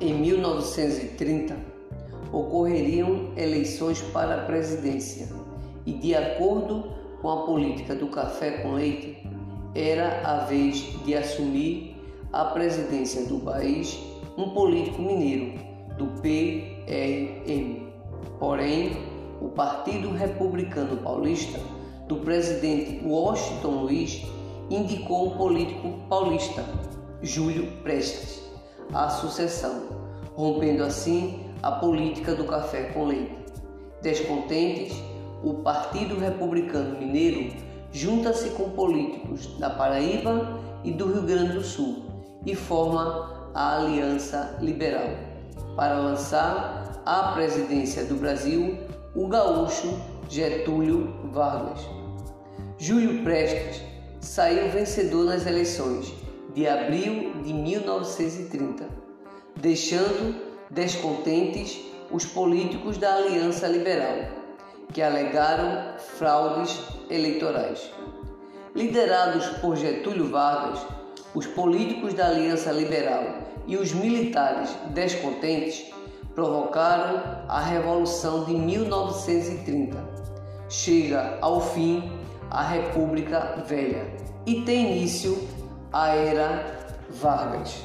Em 1930, ocorreriam eleições para a presidência e, de acordo com a política do café com leite, era a vez de assumir a presidência do país um político mineiro do PRM. Porém, o Partido Republicano Paulista do presidente Washington Luiz indicou um político paulista, Júlio Prestes, à sucessão, rompendo assim a política do café com leite. Descontentes, o Partido Republicano Mineiro junta-se com políticos da Paraíba e do Rio Grande do Sul e forma a Aliança Liberal para lançar à presidência do Brasil o gaúcho Getúlio Vargas. Júlio Prestes saiu vencedor nas eleições de abril de 1930, deixando descontentes os políticos da Aliança Liberal, que alegaram fraudes eleitorais. Liderados por Getúlio Vargas, os políticos da Aliança Liberal e os militares descontentes provocaram a Revolução de 1930. Chega ao fim a República Velha e tem início a Era Vargas.